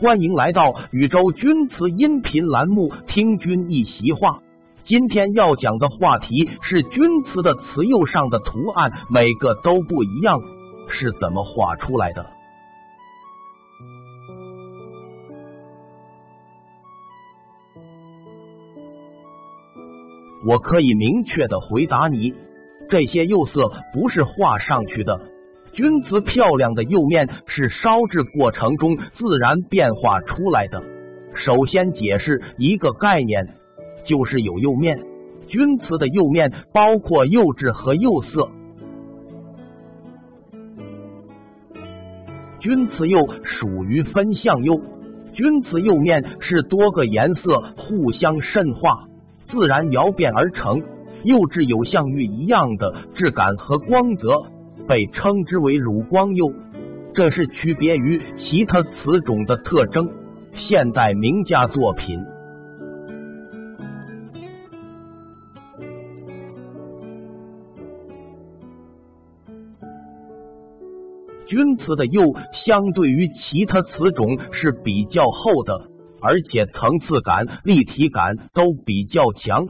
欢迎来到宇宙钧瓷音频栏目，听君一席话。今天要讲的话题是钧瓷的瓷釉上的图案，每个都不一样，是怎么画出来的？我可以明确的回答你，这些釉色不是画上去的。钧瓷漂亮的釉面是烧制过程中自然变化出来的。首先解释一个概念，就是有釉面。钧瓷的釉面包括釉质和釉色。钧瓷釉属于分相釉，钧瓷釉面是多个颜色互相渗化。自然窑变而成，釉质有像玉一样的质感和光泽，被称之为乳光釉。这是区别于其他瓷种的特征。现代名家作品，钧瓷的釉相对于其他瓷种是比较厚的。而且层次感、立体感都比较强，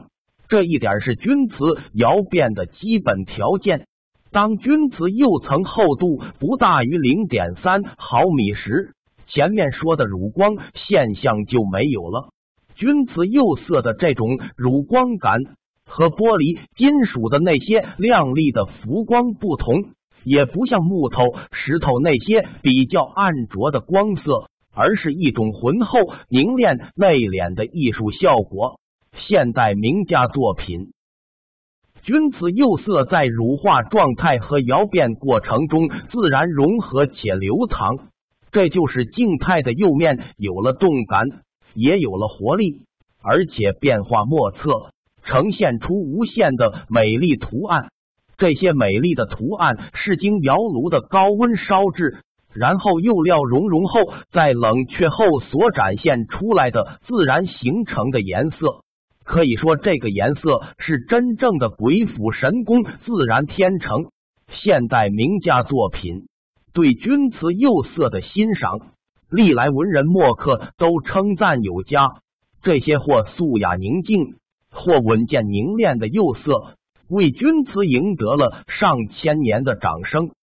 这一点是钧瓷窑变的基本条件。当钧瓷釉层厚度不大于零点三毫米时，前面说的乳光现象就没有了。钧瓷釉色的这种乳光感和玻璃、金属的那些亮丽的浮光不同，也不像木头、石头那些比较暗浊的光色。而是一种浑厚、凝练、内敛的艺术效果。现代名家作品，君子釉色在乳化状态和窑变过程中自然融合且流淌，这就是静态的釉面有了动感，也有了活力，而且变化莫测，呈现出无限的美丽图案。这些美丽的图案是经窑炉的高温烧制。然后釉料熔融后，在冷却后所展现出来的自然形成的颜色，可以说这个颜色是真正的鬼斧神工、自然天成。现代名家作品对钧瓷釉色的欣赏，历来文人墨客都称赞有加。这些或素雅宁静，或稳健凝练的釉色，为钧瓷赢得了上千年的掌声。